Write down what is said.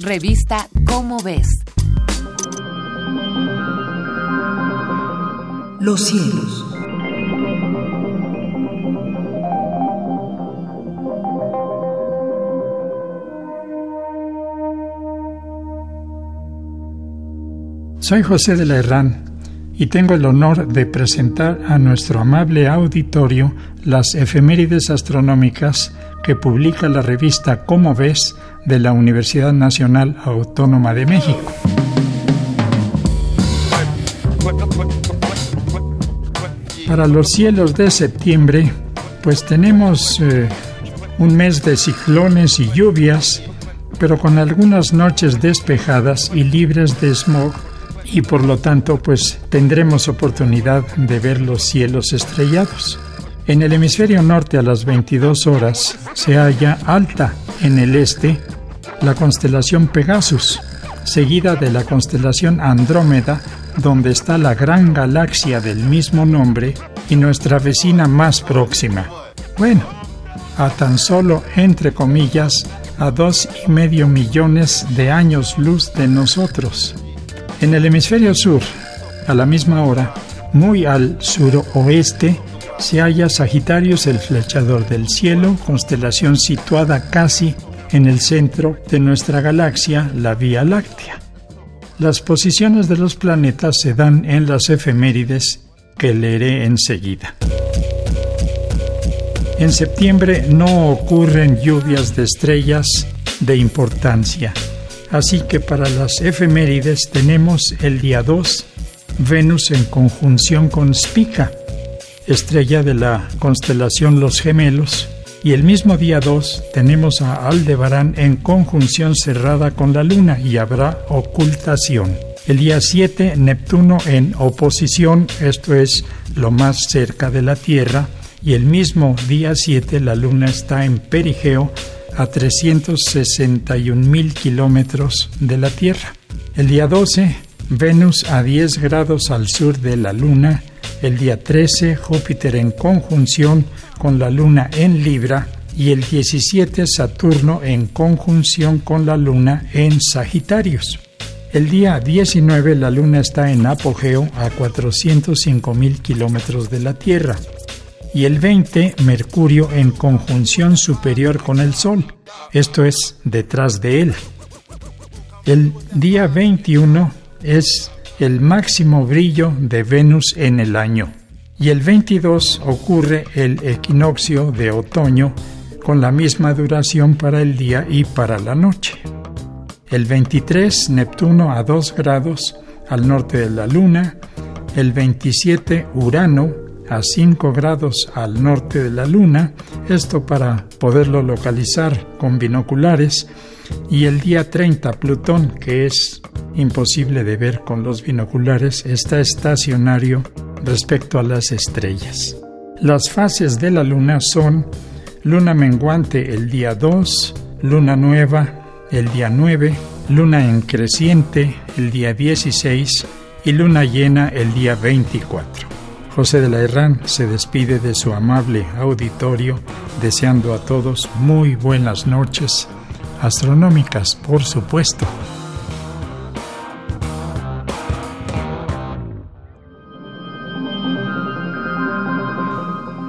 Revista Cómo ves. Los cielos. Soy José de la Herrán y tengo el honor de presentar a nuestro amable auditorio las efemérides astronómicas que publica la revista Cómo ves de la Universidad Nacional Autónoma de México. Para los cielos de septiembre, pues tenemos eh, un mes de ciclones y lluvias, pero con algunas noches despejadas y libres de smog y por lo tanto pues tendremos oportunidad de ver los cielos estrellados. En el hemisferio norte a las 22 horas se halla alta en el este la constelación Pegasus, seguida de la constelación Andrómeda, donde está la gran galaxia del mismo nombre y nuestra vecina más próxima. Bueno, a tan solo, entre comillas, a dos y medio millones de años luz de nosotros. En el hemisferio sur, a la misma hora, muy al suroeste, se halla Sagitarius el flechador del cielo, constelación situada casi en el centro de nuestra galaxia, la Vía Láctea. Las posiciones de los planetas se dan en las efemérides que leeré enseguida. En septiembre no ocurren lluvias de estrellas de importancia, así que para las efemérides tenemos el día 2 Venus en conjunción con Spica, estrella de la constelación Los Gemelos, y el mismo día 2 tenemos a Aldebarán en conjunción cerrada con la Luna y habrá ocultación. El día 7 Neptuno en oposición, esto es lo más cerca de la Tierra, y el mismo día 7 la Luna está en perigeo a 361 mil kilómetros de la Tierra. El día 12 Venus a 10 grados al sur de la Luna el día 13 Júpiter en conjunción con la Luna en Libra y el 17 Saturno en conjunción con la Luna en Sagitarios. El día 19 la Luna está en apogeo a 405 mil kilómetros de la Tierra y el 20 Mercurio en conjunción superior con el Sol, esto es detrás de él. El día 21 es el máximo brillo de Venus en el año. Y el 22 ocurre el equinoccio de otoño con la misma duración para el día y para la noche. El 23 Neptuno a 2 grados al norte de la Luna, el 27 Urano a 5 grados al norte de la Luna, esto para poderlo localizar con binoculares, y el día 30 Plutón, que es imposible de ver con los binoculares, está estacionario respecto a las estrellas. Las fases de la luna son luna menguante el día 2, luna nueva el día 9, luna en creciente el día 16 y luna llena el día 24. José de la Herrán se despide de su amable auditorio deseando a todos muy buenas noches, astronómicas por supuesto.